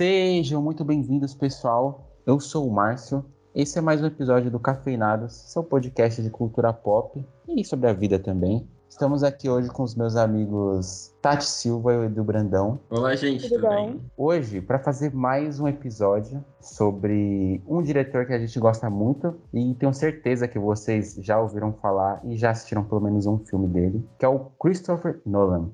Sejam muito bem-vindos, pessoal. Eu sou o Márcio. Esse é mais um episódio do Cafeinados, seu podcast de cultura pop e sobre a vida também. Estamos aqui hoje com os meus amigos Tati Silva e Edu Brandão. Olá, gente, tudo, tudo bem? Hoje, para fazer mais um episódio sobre um diretor que a gente gosta muito e tenho certeza que vocês já ouviram falar e já assistiram pelo menos um filme dele, que é o Christopher Nolan.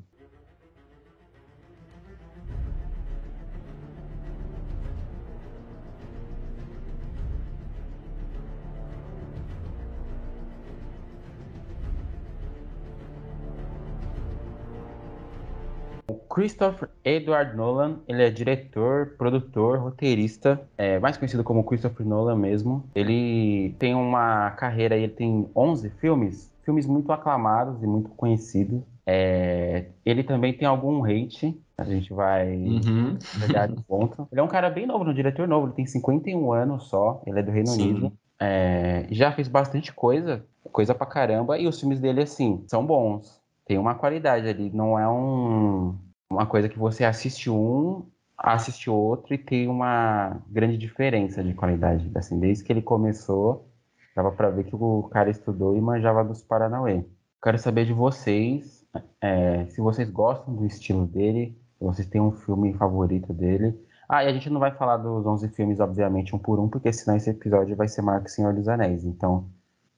Christopher Edward Nolan, ele é diretor, produtor, roteirista, é, mais conhecido como Christopher Nolan mesmo. Ele tem uma carreira, ele tem 11 filmes, filmes muito aclamados e muito conhecidos. É, ele também tem algum hate, a gente vai uhum. pegar de ponto. Ele é um cara bem novo, um diretor novo, ele tem 51 anos só, ele é do Reino Sim. Unido. É, já fez bastante coisa, coisa pra caramba, e os filmes dele, assim, são bons. Tem uma qualidade ali, não é um, uma coisa que você assiste um, assiste outro e tem uma grande diferença de qualidade. Assim, desde que ele começou, dava para ver que o cara estudou e manjava dos Paranauê. Quero saber de vocês, é, se vocês gostam do estilo dele, se vocês têm um filme favorito dele. Ah, e a gente não vai falar dos 11 filmes, obviamente, um por um, porque senão esse episódio vai ser maior que Senhor dos Anéis. Então,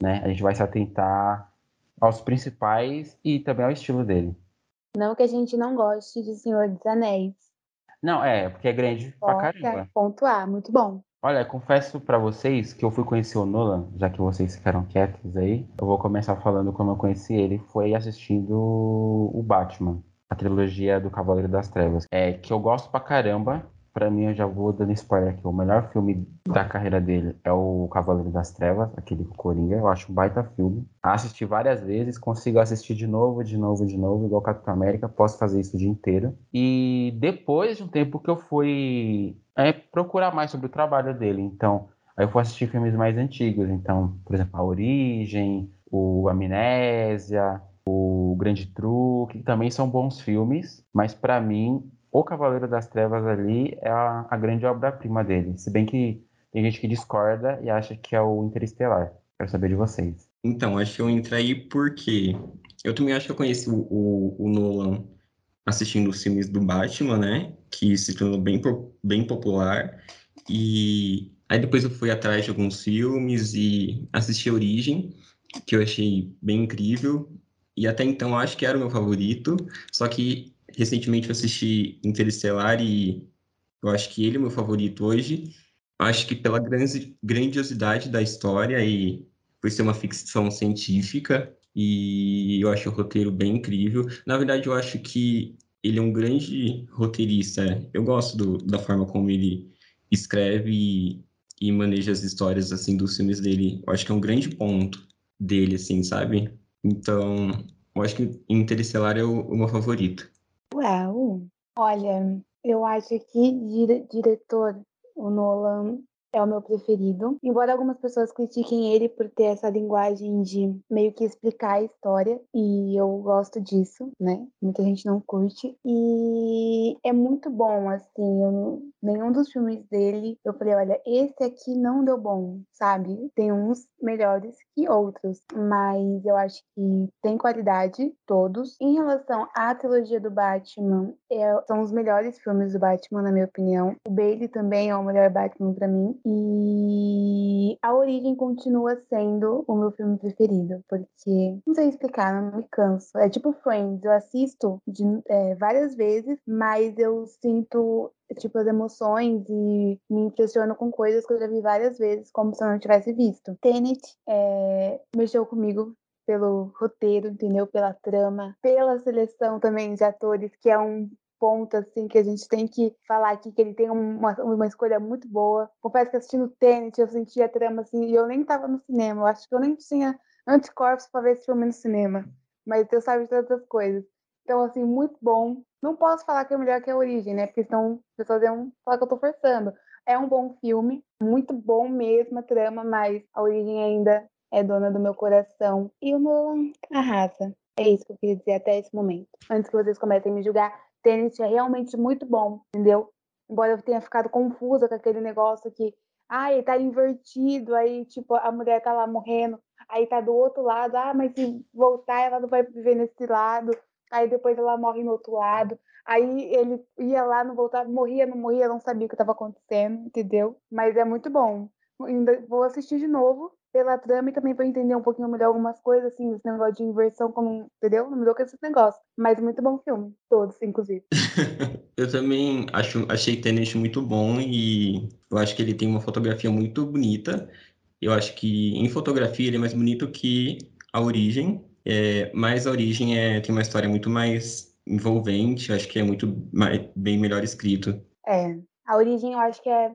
né, a gente vai se atentar aos principais e também ao estilo dele. Não que a gente não goste de Senhor dos Anéis. Não, é, porque é grande Foca, pra caramba. Ponto A, muito bom. Olha, confesso para vocês que eu fui conhecer o Nolan, já que vocês ficaram quietos aí. Eu vou começar falando como eu conheci ele. Foi assistindo o Batman, a trilogia do Cavaleiro das Trevas. É, que eu gosto pra caramba para mim, eu já vou dando spoiler aqui. O melhor filme da carreira dele é o Cavaleiro das Trevas, aquele Coringa. Eu acho um baita filme. Assisti várias vezes, consigo assistir de novo, de novo, de novo, igual Capitão América. Posso fazer isso o dia inteiro. E depois de um tempo que eu fui é, procurar mais sobre o trabalho dele. Então, aí eu fui assistir filmes mais antigos. Então, por exemplo, A Origem, o Amnésia, o Grande Truque, que também são bons filmes, mas para mim o Cavaleiro das Trevas ali é a, a grande obra-prima dele. Se bem que tem gente que discorda e acha que é o Interestelar. Quero saber de vocês. Então, acho que eu entrei porque eu também acho que eu conheci o, o, o Nolan assistindo os filmes do Batman, né? Que se tornou bem, bem popular. E aí depois eu fui atrás de alguns filmes e assisti Origem, que eu achei bem incrível. E até então acho que era o meu favorito. Só que recentemente eu assisti Interestelar e eu acho que ele é meu favorito hoje. Acho que pela grandiosidade da história e por ser uma ficção científica e eu acho o roteiro bem incrível. Na verdade, eu acho que ele é um grande roteirista. Eu gosto do, da forma como ele escreve e, e, maneja as histórias assim dos filmes dele. Eu acho que é um grande ponto dele, assim, sabe? Então, eu acho que Interestelar é o, o meu favorito. Uau! Olha, eu acho que dire diretor, o Nolan é o meu preferido. Embora algumas pessoas critiquem ele por ter essa linguagem de meio que explicar a história, e eu gosto disso, né? Muita gente não curte. E é muito bom, assim, eu, nenhum dos filmes dele eu falei, olha, esse aqui não deu bom, sabe? Tem uns melhores que outros, mas eu acho que tem qualidade, todos. Em relação à trilogia do Batman, é, são os melhores filmes do Batman, na minha opinião. O Bailey também é o melhor Batman para mim. E A Origem continua sendo o meu filme preferido, porque não sei explicar, não me canso. É tipo Friends, eu assisto de, é, várias vezes, mas eu sinto tipo as emoções e me impressiono com coisas que eu já vi várias vezes, como se eu não tivesse visto. Tenet é, mexeu comigo pelo roteiro, entendeu? Pela trama, pela seleção também de atores, que é um ponto assim que a gente tem que falar aqui que ele tem uma, uma escolha muito boa. Confesso que assistindo Tenet eu senti a trama assim e eu nem estava no cinema. Eu acho que eu nem tinha anticorpos para ver esse filme no cinema, mas eu sabia de todas as coisas. Então assim muito bom. Não posso falar que é melhor que a Origem, né? Porque senão as pessoas iam falar que eu tô forçando. É um bom filme, muito bom mesmo a trama, mas a Origem ainda é dona do meu coração. E o Nolan arrasa. É isso que eu queria dizer até esse momento. Antes que vocês comecem a me julgar, tênis é realmente muito bom, entendeu? embora eu tenha ficado confusa com aquele negócio que, ah, ele tá invertido, aí, tipo, a mulher tá lá morrendo, aí tá do outro lado, ah, mas se voltar, ela não vai viver nesse lado, aí depois ela morre no outro lado. Aí ele ia lá, não voltava, morria, não morria, não sabia o que estava acontecendo, entendeu? Mas é muito bom. Ainda vou assistir de novo pela trama e também para entender um pouquinho melhor algumas coisas, assim, esse negócio de inversão, como, entendeu? Não me dou com esse negócio. Mas muito bom filme, todos, inclusive. eu também acho, achei Tenet muito bom e eu acho que ele tem uma fotografia muito bonita. Eu acho que em fotografia ele é mais bonito que a origem, é, mas a origem é, tem uma história muito mais envolvente, acho que é muito mais, bem melhor escrito. É, a origem eu acho que é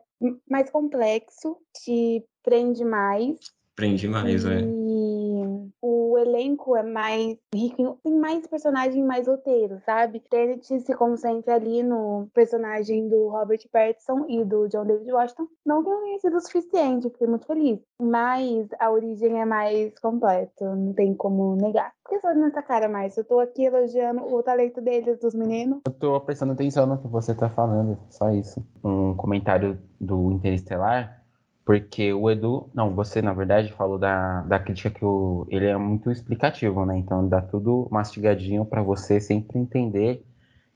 mais complexo, te prende mais. Prende mais, é. e... é o elenco é mais rico, tem mais personagem, mais roteiro, sabe? Tenet se concentra ali no personagem do Robert Pattinson e do John David Washington. Não que não tenha sido o suficiente, fiquei muito feliz. Mas a origem é mais completa, não tem como negar. Por que você nessa cara, mais? Eu tô aqui elogiando o talento deles, dos meninos. Eu tô prestando atenção no que você tá falando, só isso. Um comentário do Interestelar porque o Edu, não, você na verdade falou da, da crítica que o, ele é muito explicativo, né? Então dá tudo mastigadinho para você sempre entender.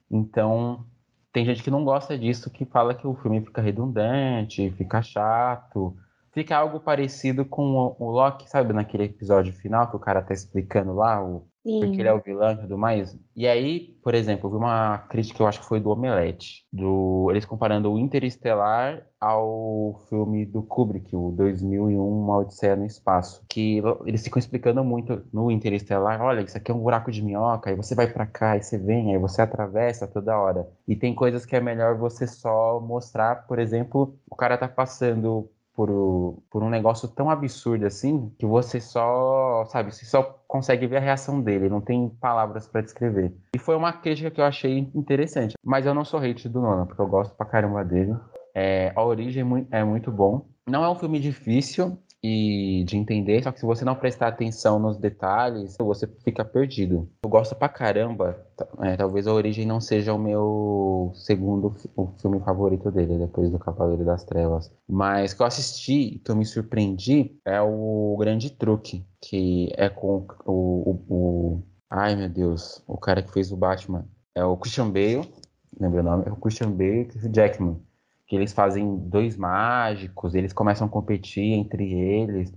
Então tem gente que não gosta disso, que fala que o filme fica redundante, fica chato, fica algo parecido com o, o Loki, sabe, naquele episódio final que o cara tá explicando lá o, Sim. Porque ele é o vilão e tudo mais. E aí, por exemplo, eu vi uma crítica que eu acho que foi do Omelete. Do, eles comparando o Interestelar ao filme do Kubrick, o 2001, Uma Odisseia no Espaço. Que eles ficam explicando muito no Interestelar, olha, isso aqui é um buraco de minhoca, aí você vai para cá, aí você vem, aí você atravessa toda hora. E tem coisas que é melhor você só mostrar, por exemplo, o cara tá passando por, por um negócio tão absurdo assim que você só, sabe, você só consegue ver a reação dele, não tem palavras para descrever. E foi uma crítica que eu achei interessante. Mas eu não sou hate do Nolan, porque eu gosto pra caramba dele. É, a origem é muito bom. Não é um filme difícil, e de entender, só que se você não prestar atenção nos detalhes, você fica perdido. Eu gosto pra caramba, é, talvez a Origem não seja o meu segundo o filme favorito dele, depois do Cavaleiro das Trevas. Mas que eu assisti, que eu me surpreendi, é o Grande Truque, que é com o, o, o Ai meu Deus, o cara que fez o Batman. É o Christian Bale, lembra o nome? É o Christian Bale o Jackman que eles fazem dois mágicos, eles começam a competir entre eles.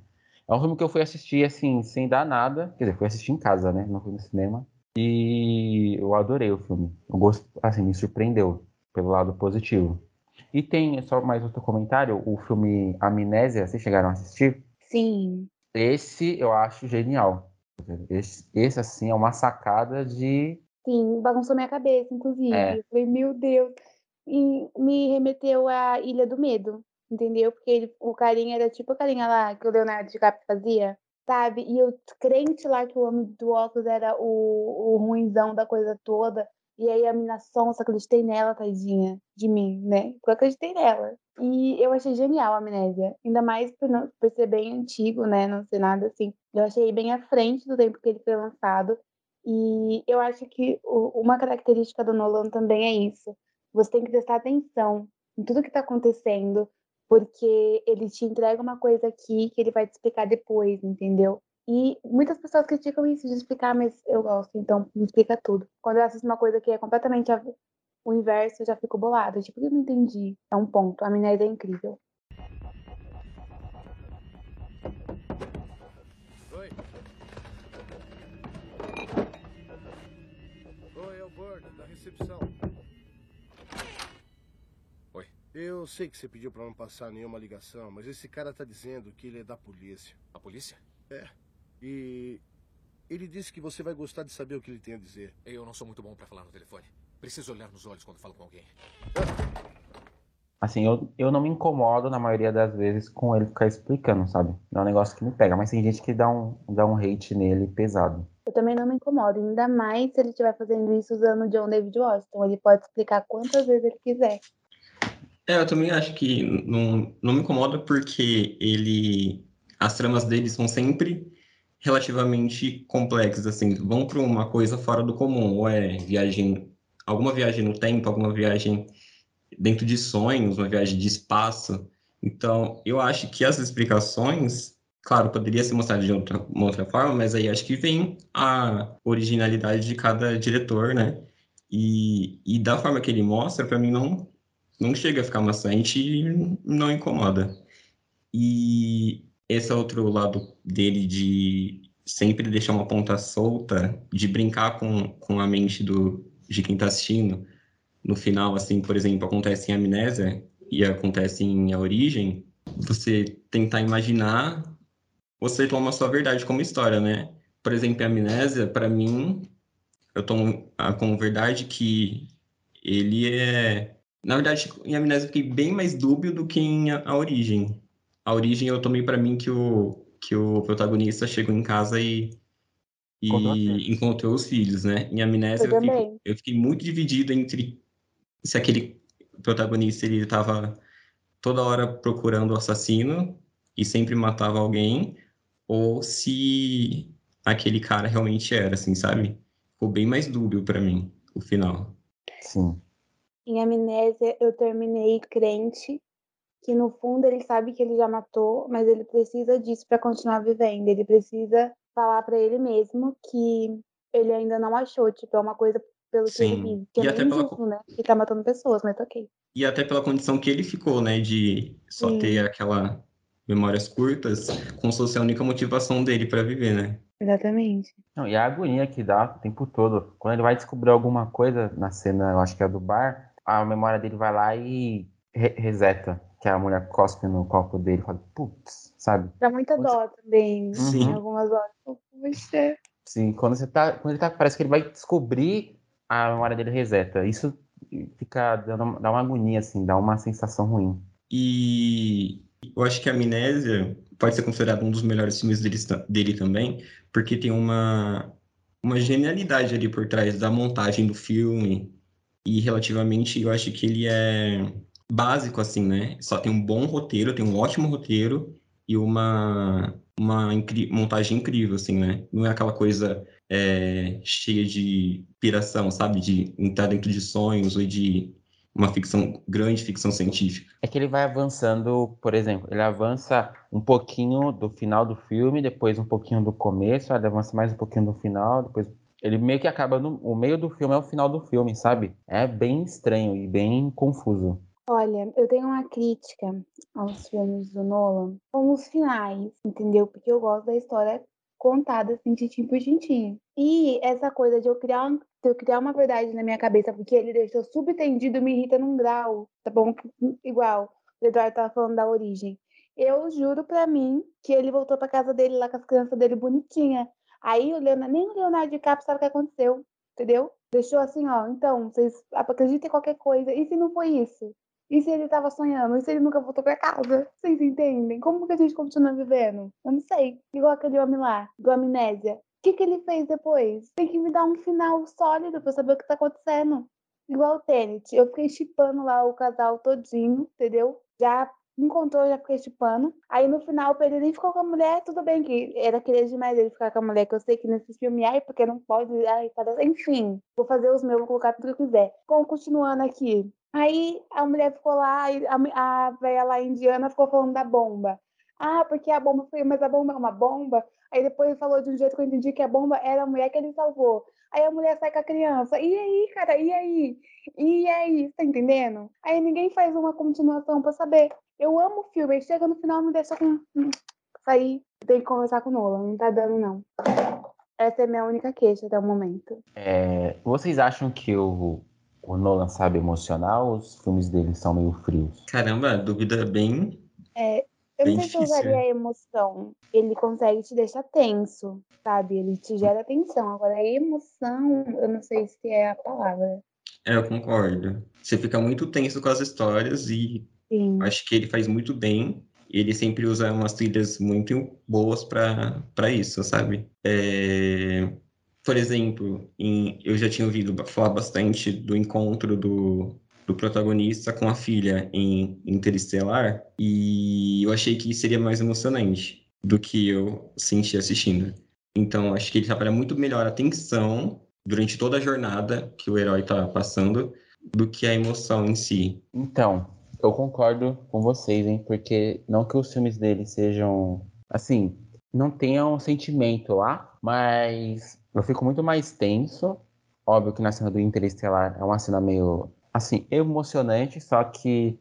É um filme que eu fui assistir assim, sem dar nada. Quer dizer, fui assistir em casa, né? Não fui no cinema. E eu adorei o filme. Eu gosto, assim, me surpreendeu pelo lado positivo. E tem só mais outro comentário, o filme Amnésia, vocês chegaram a assistir? Sim. Esse eu acho genial. Esse, esse assim, é uma sacada de. Sim, bagunçou minha cabeça, inclusive. É. Eu falei, meu Deus me remeteu à Ilha do Medo, entendeu? Porque ele, o carinha era tipo a carinha lá que o Leonardo DiCaprio fazia, sabe? E o crente lá que o homem do óculos era o, o ruinzão da coisa toda. E aí a mina sonsa, acreditei nela, tadinha, de mim, né? Eu acreditei nela. E eu achei genial a Amnésia. Ainda mais por, não, por ser bem antigo, né? Não ser nada assim. Eu achei bem à frente do tempo que ele foi lançado. E eu acho que o, uma característica do Nolan também é isso você tem que prestar atenção em tudo que está acontecendo, porque ele te entrega uma coisa aqui que ele vai te explicar depois, entendeu? E muitas pessoas criticam isso de explicar, mas eu gosto, então me explica tudo. Quando eu assisto uma coisa que é completamente o inverso, eu já fico bolada. Tipo, eu não entendi. É um ponto. A amnésia é incrível. Oi. Oi, é o da recepção. Eu sei que você pediu para não passar nenhuma ligação, mas esse cara tá dizendo que ele é da polícia. A polícia? É. E ele disse que você vai gostar de saber o que ele tem a dizer. Eu não sou muito bom para falar no telefone. Preciso olhar nos olhos quando falo com alguém. Assim, eu, eu não me incomodo na maioria das vezes com ele ficar explicando, sabe? Não é um negócio que me pega, mas tem gente que dá um, dá um hate nele pesado. Eu também não me incomodo, ainda mais se ele estiver fazendo isso usando o John David Washington. Ele pode explicar quantas vezes ele quiser. É, eu também acho que não, não me incomoda porque ele. As tramas dele são sempre relativamente complexas, assim, vão para uma coisa fora do comum, ou é viagem, alguma viagem no tempo, alguma viagem dentro de sonhos, uma viagem de espaço. Então, eu acho que as explicações, claro, poderia ser mostrado de outra, uma outra forma, mas aí acho que vem a originalidade de cada diretor, né? E, e da forma que ele mostra, para mim não não chega a ficar maçante e não incomoda. E esse é outro lado dele de sempre deixar uma ponta solta, de brincar com, com a mente do, de quem está assistindo. No final, assim, por exemplo, acontece em Amnésia e acontece em A Origem, você tentar imaginar, você toma a sua verdade como história, né? Por exemplo, em Amnésia, para mim, eu tomo como verdade que ele é na verdade, em Amnésia eu fiquei bem mais dúbio do que em A, Origem. A Origem eu tomei para mim que o, que o protagonista chegou em casa e, e encontrou os filhos, né? Em Amnésia eu, eu, fico, eu, fiquei muito dividido entre se aquele protagonista ele estava toda hora procurando o assassino e sempre matava alguém, ou se aquele cara realmente era, assim, sabe? Ficou bem mais dúbio para mim o final. Sim. Em Amnésia, eu terminei crente que no fundo ele sabe que ele já matou, mas ele precisa disso para continuar vivendo. Ele precisa falar para ele mesmo que ele ainda não achou, tipo, é uma coisa pelo Sim. que ele vive. Que e é até pela... né? Que tá matando pessoas, mas tá ok. E até pela condição que ele ficou, né? De só Sim. ter aquela memórias curtas, como se fosse a única motivação dele para viver, né? Exatamente. Não, e a agonia que dá o tempo todo. Quando ele vai descobrir alguma coisa na cena, eu acho que é do bar, a memória dele vai lá e re reseta. Que a mulher cospe no copo dele e fala, putz, sabe? Dá muita quando dó você... também. Sim. Em algumas horas. Sim, quando você tá. Quando ele tá. Parece que ele vai descobrir, a memória dele reseta. Isso fica dando, dá uma agonia, assim, dá uma sensação ruim. E eu acho que a Amnésia pode ser considerado um dos melhores filmes dele, dele também, porque tem uma, uma genialidade ali por trás da montagem do filme, e relativamente eu acho que ele é básico assim, né? Só tem um bom roteiro, tem um ótimo roteiro e uma uma incri montagem incrível assim, né? Não é aquela coisa é, cheia de piração, sabe? De entrar dentro de sonhos ou de uma ficção grande ficção científica. É que ele vai avançando, por exemplo, ele avança um pouquinho do final do filme, depois um pouquinho do começo, ele avança mais um pouquinho do final, depois ele meio que acaba no o meio do filme é o final do filme, sabe? É bem estranho e bem confuso. Olha, eu tenho uma crítica aos filmes do Nolan com os finais, entendeu? Porque eu gosto da história contada assim, tintim por tintim. E essa coisa de eu criar, de eu criar uma verdade na minha cabeça, porque ele deixou subentendido, me irrita num grau, tá bom? Igual o Eduardo tava falando da origem. Eu juro pra mim que ele voltou pra casa dele lá com as crianças dele bonitinha. Aí o Leonardo, nem o Leonardo DiCaprio sabe o que aconteceu, entendeu? Deixou assim, ó, então, vocês acreditem em qualquer coisa. E se não foi isso? E se ele tava sonhando? E se ele nunca voltou pra casa? Vocês entendem? Como que a gente continua vivendo? Eu não sei. Igual aquele homem lá, do Amnésia. O que, que ele fez depois? Tem que me dar um final sólido pra saber o que tá acontecendo. Igual o Tenet. Eu fiquei chipando lá o casal todinho, entendeu? Já encontrou, já fiquei chupando. Aí no final o Pedro nem ficou com a mulher, tudo bem que era querer demais ele ficar com a mulher, que eu sei que nesse filme, ai, porque não pode, ai, parece... enfim, vou fazer os meus, vou colocar tudo que eu quiser. Bom, continuando aqui. Aí a mulher ficou lá, a, a velha lá indiana ficou falando da bomba. Ah, porque a bomba foi, mas a bomba é uma bomba. Aí depois falou de um jeito que eu entendi que a bomba era a mulher que ele salvou. Aí a mulher sai com a criança. E aí, cara? E aí? E aí? Tá entendendo? Aí ninguém faz uma continuação para saber. Eu amo o filme, aí chega no final me deixa com. Sair, tem que conversar com o Nolan, não tá dando, não. Essa é a minha única queixa até o momento. É, vocês acham que o, o Nolan sabe emocionar ou os filmes dele são meio frios? Caramba, dúvida bem. É, eu não sei se eu usaria a emoção. Ele consegue te deixar tenso, sabe? Ele te gera tensão. Agora, a emoção, eu não sei se é a palavra. É, eu concordo. Você fica muito tenso com as histórias e Sim. Acho que ele faz muito bem. Ele sempre usa umas trilhas muito boas para isso, sabe? É... Por exemplo, em... eu já tinha ouvido falar bastante do encontro do, do protagonista com a filha em Interestelar, e eu achei que seria mais emocionante do que eu senti assistindo. Então, acho que ele trabalha muito melhor a tensão durante toda a jornada que o herói está passando do que a emoção em si. Então, eu concordo com vocês, hein? Porque não que os filmes dele sejam, assim, não tenham sentimento lá, mas eu fico muito mais tenso. Óbvio que na cena do Interestelar é uma cena meio, assim, emocionante, só que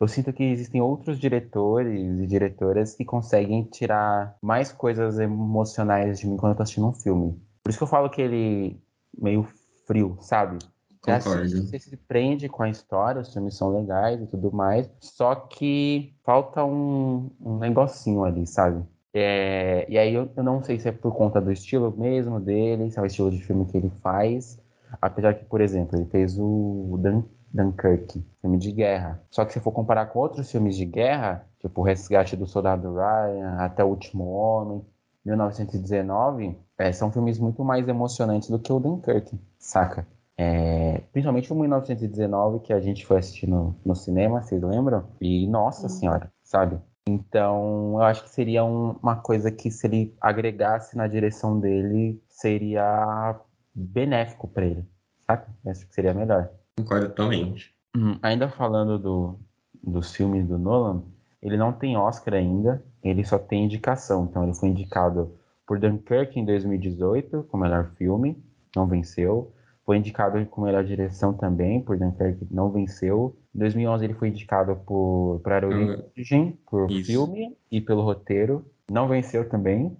eu sinto que existem outros diretores e diretoras que conseguem tirar mais coisas emocionais de mim quando eu tô assistindo um filme. Por isso que eu falo que ele meio frio, sabe? Concordo. você se prende com a história, os filmes são legais e tudo mais, só que falta um, um negocinho ali, sabe? É, e aí eu, eu não sei se é por conta do estilo mesmo dele, se é o estilo de filme que ele faz, apesar que, por exemplo, ele fez o Dan, Dunkirk, filme de guerra. Só que se for comparar com outros filmes de guerra, tipo O Resgate do Soldado Ryan, Até o Último Homem, 1919, é, são filmes muito mais emocionantes do que o Dunkirk, saca? É, principalmente o 1919, que a gente foi assistir no, no cinema, vocês lembram? E, nossa senhora, sabe? Então, eu acho que seria um- uma coisa que, se ele agregasse na direção dele, seria benéfico para ele, saca? Eu acho que seria melhor. Concordo totalmente. Hum, ainda falando do, dos filmes do Nolan, ele não tem Oscar ainda, ele só tem indicação. Então, ele foi indicado por Dunkirk em 2018, como melhor filme, não venceu. Foi indicado com melhor direção também, por Dunkirk, não venceu. Em 2011, ele foi indicado por, por Origem, por Isso. filme e pelo roteiro, não venceu também.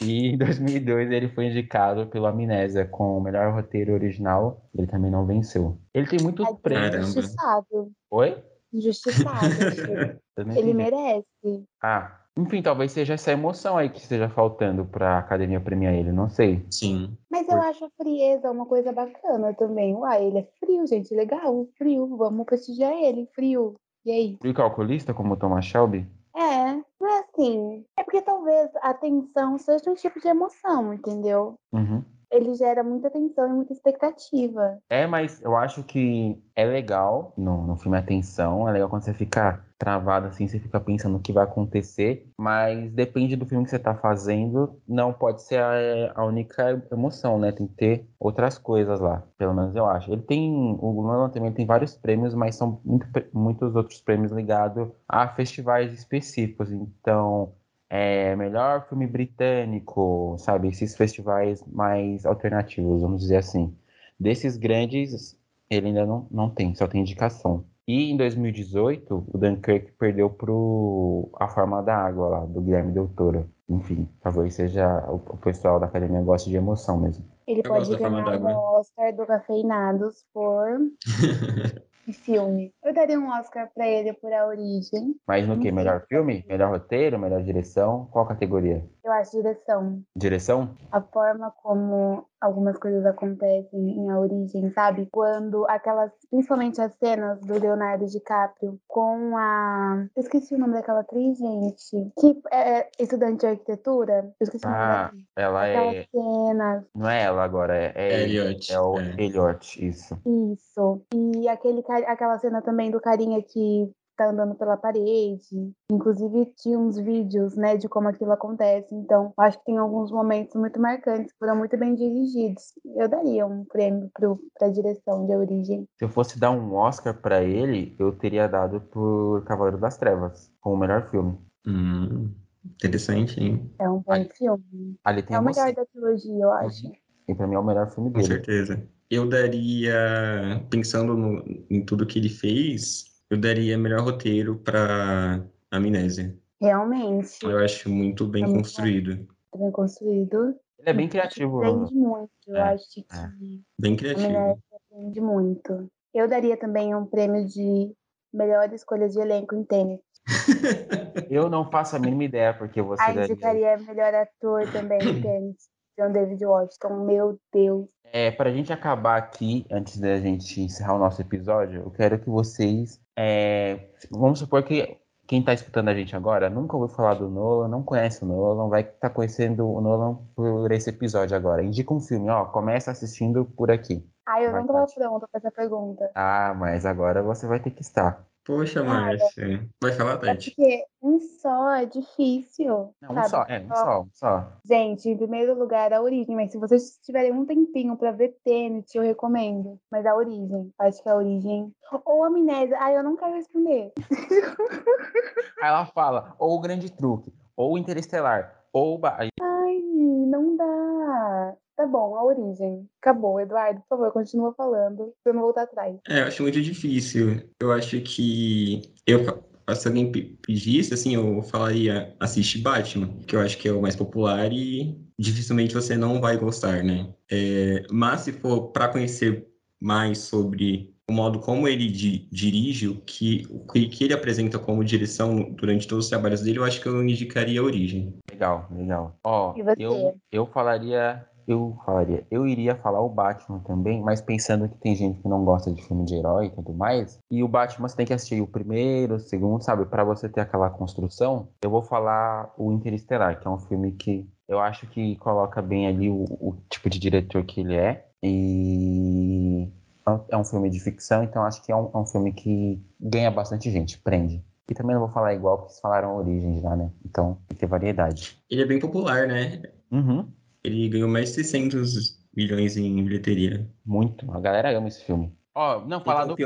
E em 2002 ele foi indicado pelo Amnésia com o melhor roteiro original, ele também não venceu. Ele tem muitos prêmios. Caramba. Injustiçado. Oi? Injustiçado. Ele entendi. merece. Ah, enfim, talvez seja essa emoção aí que esteja faltando pra academia premiar ele, não sei. Sim. Mas eu acho a frieza uma coisa bacana também. Uai, ele é frio, gente. Legal, frio. Vamos prestigiar ele, frio. E aí? E o calculista, como o Thomas Shelby? É, não é assim. É porque talvez a tensão seja um tipo de emoção, entendeu? Uhum. Ele gera muita tensão e muita expectativa. É, mas eu acho que é legal no, no filme a tensão, é legal quando você fica travado assim, você fica pensando o que vai acontecer, mas depende do filme que você tá fazendo, não pode ser a, a única emoção, né? Tem que ter outras coisas lá, pelo menos eu acho. Ele tem, o Nolan também tem vários prêmios, mas são muito, muitos outros prêmios ligados a festivais específicos, então é, melhor filme britânico, sabe? Esses festivais mais alternativos, vamos dizer assim. Desses grandes, ele ainda não, não tem, só tem indicação. E em 2018, o Dunkirk perdeu pro A Forma da Água lá, do Guilherme Del Toro. Enfim, talvez seja o, o pessoal da academia gosta de emoção mesmo. Ele Eu pode ganhar o Oscar do Cafeinados por filme. Eu daria um Oscar pra ele por A Origem. Mas no que? Melhor filme? Melhor roteiro? Melhor direção? Qual categoria? Eu acho direção. Direção? A forma como algumas coisas acontecem em A Origem, sabe? Quando aquelas, principalmente as cenas do Leonardo DiCaprio com a. Eu esqueci o nome daquela atriz, gente. Que é estudante de arquitetura. Eu esqueci o nome da Ah, ela é. cenas. Não é ela agora, é, é. Elliot. É o é. Elliot, isso. Isso. E aquele, aquela cena também do carinha que tá andando pela parede. Inclusive, tinha uns vídeos, né, de como aquilo acontece. Então, acho que tem alguns momentos muito marcantes, que foram muito bem dirigidos. Eu daria um prêmio pro, pra direção de origem. Se eu fosse dar um Oscar pra ele, eu teria dado por Cavaleiro das Trevas, como o melhor filme. Hum, interessante, hein? É um bom Ai, filme. Ali tem É o melhor da trilogia, eu acho. E pra mim é o melhor filme Com dele. certeza. Eu daria, pensando no- em tudo que ele fez, eu daria melhor roteiro para Amnésia. Realmente. Eu acho muito bem É muito construído. Bem construído. Ele é bem criativo. Aprende muito. Eu É, acho que é. Bem A criativo. mulher aprende muito. Eu daria também um prêmio de melhor escolha de elenco em tênis. Eu não faço a mínima ideia porque você Aí daria. indicaria melhor ator também em tênis. John David Washington. Meu Deus. É, pra gente acabar aqui, antes da gente encerrar o nosso episódio, eu quero que vocês. é, vamos supor que quem tá escutando a gente agora nunca ouviu falar do Nolan, não conhece o Nolan, vai estar tá conhecendo o Nolan por esse episódio agora. Indica um filme, ó, começa assistindo por aqui. Ai, eu Vai, não tava pronta pra essa pergunta. Ah, mas agora você vai ter que estar. Poxa, Márcia. Vai falar, É Tati. porque um só é difícil. Não, um só, é, um só, um só. Gente, em primeiro lugar, a origem. Mas se vocês tiverem um tempinho pra ver Tenet, eu recomendo. Mas a origem. Acho que a origem. Ou amnésia. Ai, eu não quero responder. Aí ela fala, ou o grande truque, ou o interestelar, ou Ai, não dá. Tá bom, a origem. Acabou, Eduardo, por favor, continua falando. Pra eu não voltar atrás. É, eu acho muito difícil. Eu acho que eu, se alguém pe- pedisse, assim, eu falaria assiste Batman, que eu acho que é o mais popular e dificilmente você não vai gostar, né? É, mas se for para conhecer mais sobre o modo como ele di- dirige, o que, o que ele apresenta como direção durante todos os trabalhos dele, eu acho que eu indicaria a Origem. legal, legal. Ó, E você? eu, eu falaria, eu falaria, eu iria falar o Batman também, mas pensando que tem gente que não gosta de filme de herói e tudo mais, e o Batman você tem que assistir o primeiro, o segundo, sabe, Pra você ter aquela construção, eu vou falar o Interestelar, que é um filme que eu acho que coloca bem ali o, o tipo de diretor que ele é, e é um filme de ficção, então acho que é um, é um filme que ganha bastante gente, prende. E também não vou falar igual, porque vocês falaram a origem já, né? Então tem que ter variedade. Ele é bem popular, né? Uhum. Ele ganhou mais de 600 milhões em bilheteria. Muito. A galera ama esse filme. Ó, não, falar do,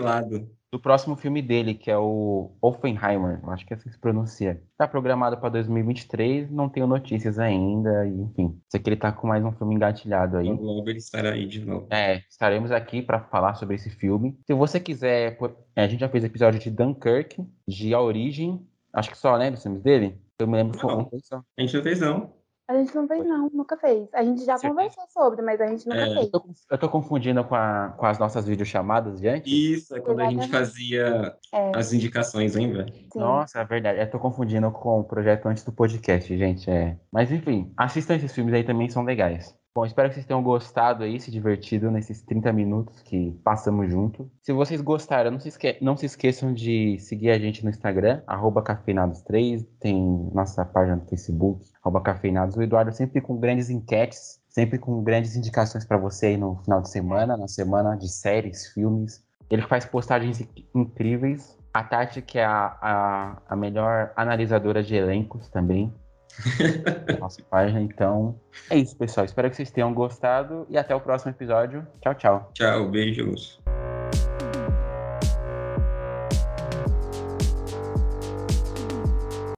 do próximo filme dele, que é o Oppenheimer. Eu acho que é assim que se pronuncia. Tá programado pra 2023, não tenho notícias ainda. E, enfim, sei que ele tá com mais um filme engatilhado aí. Logo, logo ele estará aí de novo. É, estaremos aqui para falar sobre esse filme. Se você quiser, é, a gente já fez episódio de Dunkirk, de A Origem, acho que só, né, dos filmes dele. Eu me lembro Não. um. A gente não fez, não. A gente não fez, não, nunca fez. A gente já Certeza. conversou sobre, mas a gente nunca É. fez. Eu tô, confundindo com, a- com as nossas videochamadas de antes. Isso, é quando a gente Exatamente. fazia É, as indicações, lembra? sim. Nossa, é verdade. Eu tô confundindo com o projeto antes do podcast, gente. É. Mas enfim, assistam esses filmes aí também, são legais. Bom, espero que vocês tenham gostado aí, se divertido nesses 30 minutos que passamos junto. Se vocês gostaram, não se, esque- não se esqueçam de seguir a gente no Instagram, arroba cafeinados3, tem nossa página no Facebook, cafeinados. O Eduardo sempre com grandes enquetes, sempre com grandes indicações para você aí no final de semana, na semana de séries, filmes. Ele faz postagens inc- incríveis. A Tati, que é a, a, a melhor analisadora de elencos também. Nossa página. Então, é isso, pessoal. Espero que vocês tenham gostado e até o próximo episódio. Tchau, tchau. Tchau, beijos.